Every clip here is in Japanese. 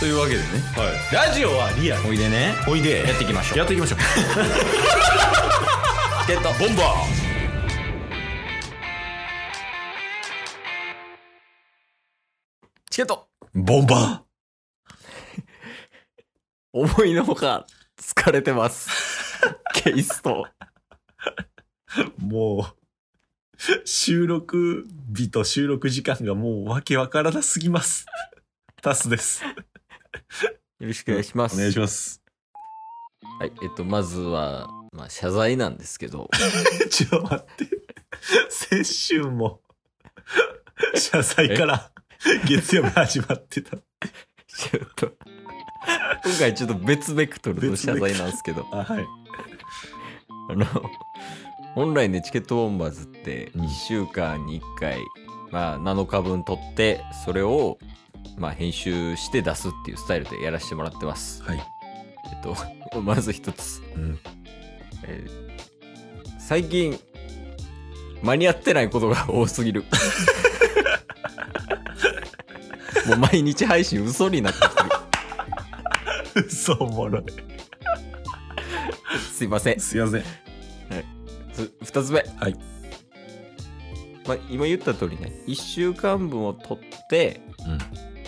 というわけでねはい。ラジオはリアル。おいでねおいで。やっていきましょうやっていきましょう。チケットボンバチケットーボンバ思いのほか疲れてます ケイストーもう、収録日と収録時間がもうわけわからなすぎます。タスです。よろしくお願いしますお願いします。はいえっとまずはまあ謝罪なんですけど ちょっと待って。先週も、謝罪から月曜日始まってた。ちょっと今回ちょっと別ベクトルの謝罪なんですけどあ、はい。あの本来ねチケットボンバーズってうん1週間に1回、まあ、7日分撮ってそれを、まあ、編集して出すっていうスタイルでやらせてもらってますはい。えっと まず一つ、うん。えー最近間に合ってないことが多すぎる もう毎日配信嘘になってきてる嘘おもろい。すいませんすいません。つ2つ目はい。まあ、今言った通りね1週間分を取って、うん。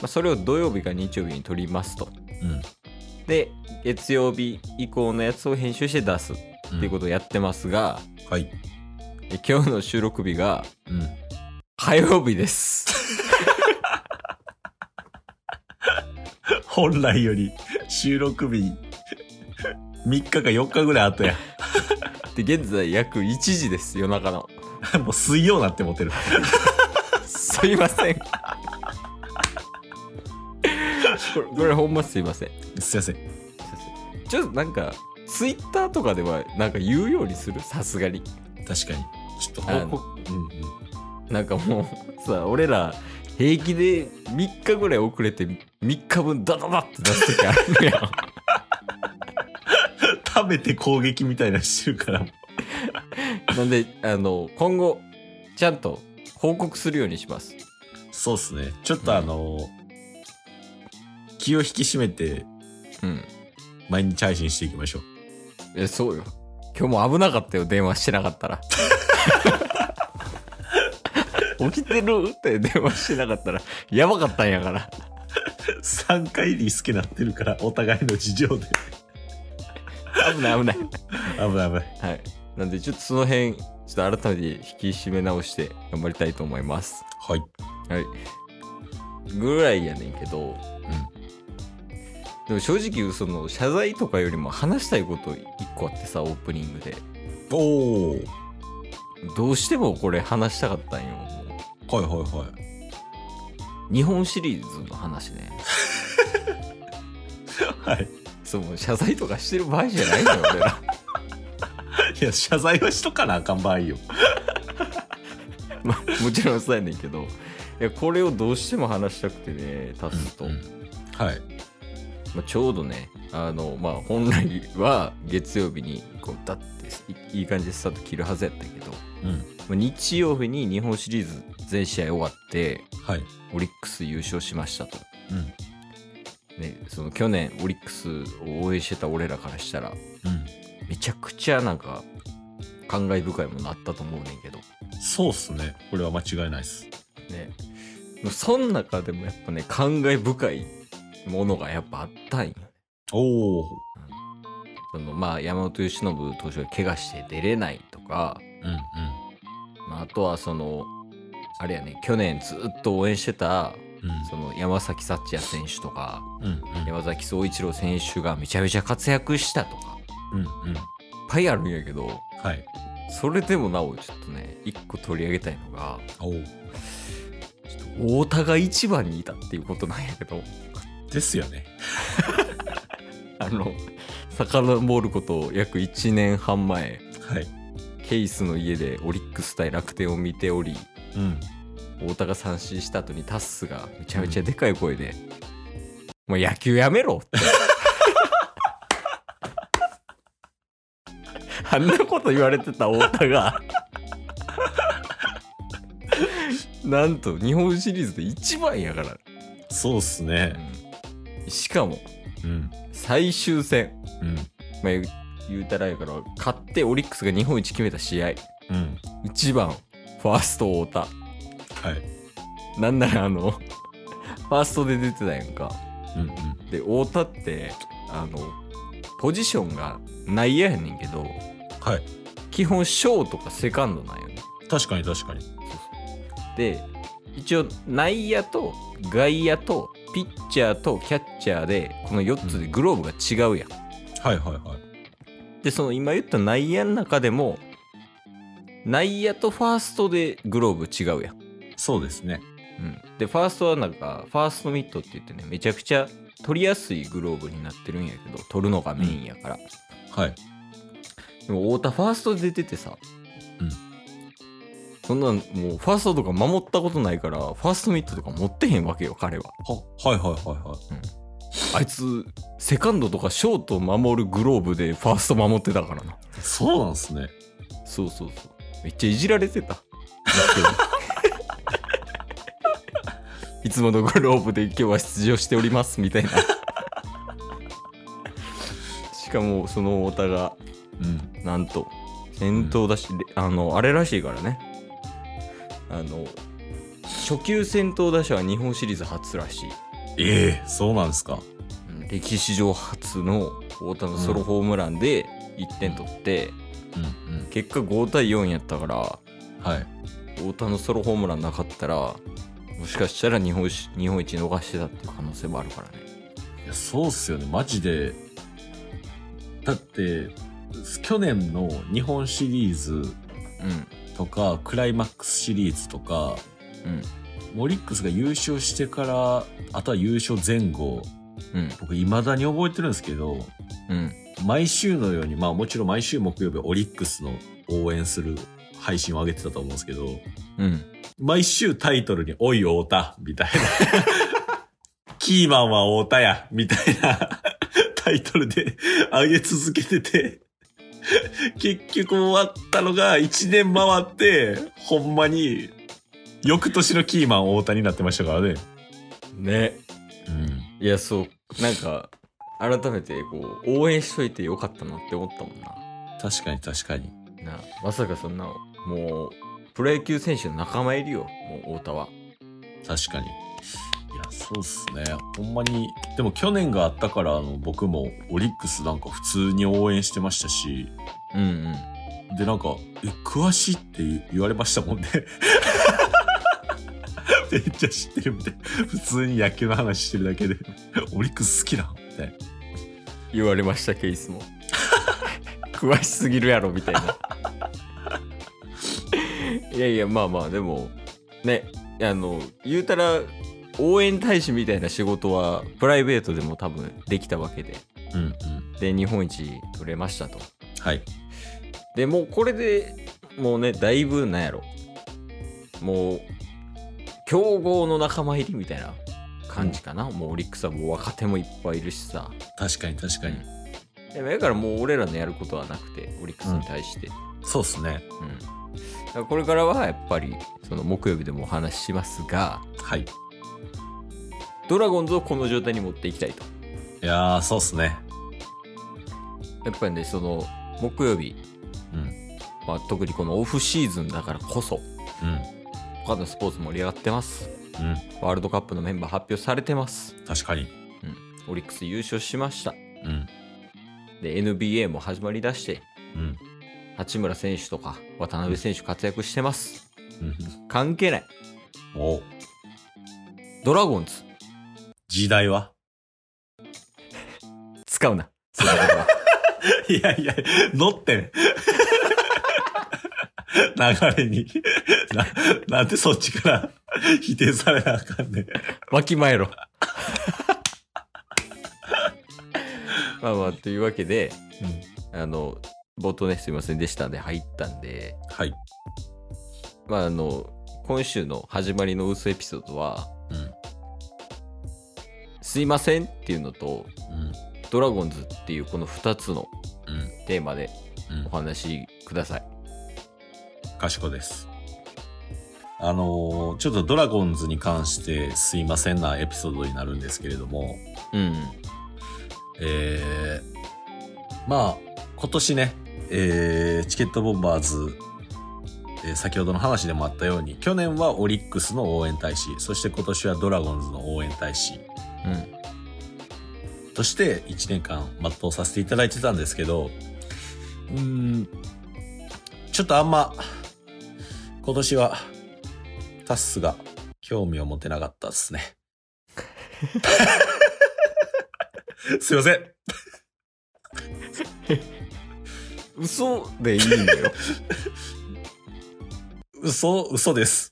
まあ、それを土曜日か日曜日に撮りますとうん。で月曜日以降のやつを編集して出すっていうことをやってますが、と。はい。え今日の収録日がうん。火曜日です 本来より収録日3日か4日ぐらい後や。で現在約1時です夜中の もう水曜なって思ってる。すいませんこれこれほんますいませんすいません。ちょっとなんかツイッターとかではなんか言うようにする？さすがに確かに。ちょっと報告。うんうん。なんかもうさ俺ら平気で3日ぐらい遅れて3日分ダダダって出す時あるやん 食べて攻撃みたいなのしてるから。なんであの今後ちゃんと報告するようにしますそうっすね。ちょっとあの気を引き締めてうん毎日配信していきましょう。えそうよ今日も危なかったよ電話してなかったら 起きてるって電話してなかったらやばかったんやから3回リスケなってるから、お互いの事情で。危ない危ない危ない危ない。はいなんでちょっとその辺ちょっと改めて引き締め直して頑張りたいと思いますはい。はい。ぐらいやねんけど、でも正直その謝罪とかよりも話したいこと一個あってさオープニングでおお。どうしてもこれ話したかったんよはいはいはい。日本シリーズの話ね はい。そうもう謝罪とかしてる場合じゃないのよ 俺らいや、謝罪はしとかなあかん場合よ。まあもちろんそうやねんけどいやこれをどうしても話したくてねタスと、うんはい。まあ、ちょうどねあのまあ本来は月曜日にこうだっていいい感じでスタート切るはずやったけどうん。まあ日曜日に日本シリーズ全試合終わってはい。オリックス優勝しましたと、うん。ね、その去年オリックスを応援してた俺らからしたらうん。めちゃくちゃなんか感慨深いものあったと思うねんけどそうっすね。これは間違いないっす。ねその中でもやっぱね感慨深いものがやっぱあったんよおお。そのまあ山本由伸投手が怪我して出れないとか、うんうん。まあ、あとはそのあれやね去年ずっと応援してたその山崎幸也選手とかうん。うんうん。山崎総一郎選手がめちゃめちゃ活躍したとかうんうん。いっぱいあるんやけどはい。それでもなおちょっとね一個取り上げたいのがおお。ちょっと太田が一番にいたっていうことなんやけどですよね。あの遡ること約1年半前はい。ケイスの家でオリックス対楽天を見ておりうん。太田が三振した後にタッスがめちゃめちゃでかい声で「もう野球やめろ!」って あんなこと言われてた太田がなんと日本シリーズで一番やから、そうっすね。しかもうん。最終戦、うん。まあ、言うたらやから勝ってオリックスが日本一決めた試合うん。1番ファースト太田はい。なんならあの ファーストで出てたやんかうんうん。で太田ってあのポジションが内野やねんけどはい。基本ショートかセカンドなんよね確かに確かに。で一応内野と外野とピッチャーとキャッチャーでこの4つでグローブが違うやん、はいはいはい。でその今言った内野の中でも内野とファーストでグローブ違うやん、そうですね。うん、でファーストはなんかファーストミットって言ってねめちゃくちゃ取りやすいグローブになってるんやけど取るのがメインやから、はい。でも太田ファーストで出ててさ、うんそんなんもうファーストとか守ったことないからファーストミットとか持ってへんわけよ彼は。は、はいはいはいはい。あいつセカンドとかショート守るグローブでファースト守ってたからな。そうなんですね。そうそうそう。めっちゃいじられてた。いつものグローブで今日は出場しておりますみたいな。しかもその太田がうん。なんと先頭だし、であのあれらしいからねあの初級先頭打者は日本シリーズ初らしい、ええそうなんですか。うん歴史上初の太田のソロホームランで1点取って、うんうん。結果5対4やったからはい。太田のソロホームランなかったらもしかしたら日本し日本一逃してたっていう可能性もあるからねいや、そうっすよね。マジで。だって、去年の日本シリーズうんとか、クライマックスシリーズとか、うん。モリックスが優勝してから、あとは優勝前後、うん。僕未だに覚えてるんですけど、うん。毎週のように、まあもちろん毎週木曜日オリックスの応援する配信を上げてたと思うんですけど、うん。毎週タイトルに、おい太田、みたいな。キーマンは太田や、みたいな。タイトルで上げ続けてて、結局終わったのが1年回って、ほんまに、翌年のキーマン太田になってましたからね。ねうん。いやそうなんか改めてこう応援しといてよかったなって思ったもんな確かに確かに。なまさかそんなもうプロ野球選手の仲間いるよもう太田は確かに。そうっすね。ほんまに。でも去年があったから、あの、僕もオリックスなんか普通に応援してましたし、うんうんで、なんか、え、詳しいって言われましたもんね。めっちゃ知ってるみたいな。普通に野球の話してるだけで、オリックス好きなんみたいな。言われましたケースも 詳しすぎるやろみたいないやいやまあまあでもねあの言うたら応援大使みたいな仕事はプライベートでも多分できたわけでうんうん。で日本一取れましたとはい。でもうこれでもうねだいぶなんやろもう強豪の仲間入りみたいな感じかな、もうオリックスはもう若手もいっぱいいるしさ確かに確かに。でもだからもう俺らのやることはなくてオリックスに対して、そうっすね。うんこれからはやっぱりその木曜日でもお話ししますがはい。いドラゴンズをこの状態に持っていきたいとやー、そうっすね。やっぱりねその木曜日、うん。まあ、特にこのオフシーズンだからこそうん。他のスポーツ盛り上がってますうん。ワールドカップのメンバー発表されてます確かに。オリックス優勝しましたうん。で NBA も始まりだしてうん。八村選手とか渡辺選手活躍してますうん。関係ないおドラゴンズ時代は？使うなそんなことはいやいや、乗ってん。流れに。な、なんでそっちから否定されなあかんねん。わきまえろ まあまあというわけであの冒頭ねすいませんでしたんで入ったんではい。まああの今週の始まりの薄エピソードはうん。「すいません」っていうのとうん。「ドラゴンズ」っていうこの2つのうん。テーマでうんお。話しください賢いです。あのーちょっとドラゴンズに関してすいませんなエピソードになるんですけれども、うんえー、まあ、今年ね、えー、チケットボンバーズ、えー先ほどの話でもあったように、去年はオリックスの応援大使、そして今年はドラゴンズの応援大使うんとして1年間全うさせていただいてたんですけど、うーん、ちょっとあんま、今年は、タッスが興味を持てなかったですね。すいません。嘘でいいんだよ嘘、嘘です。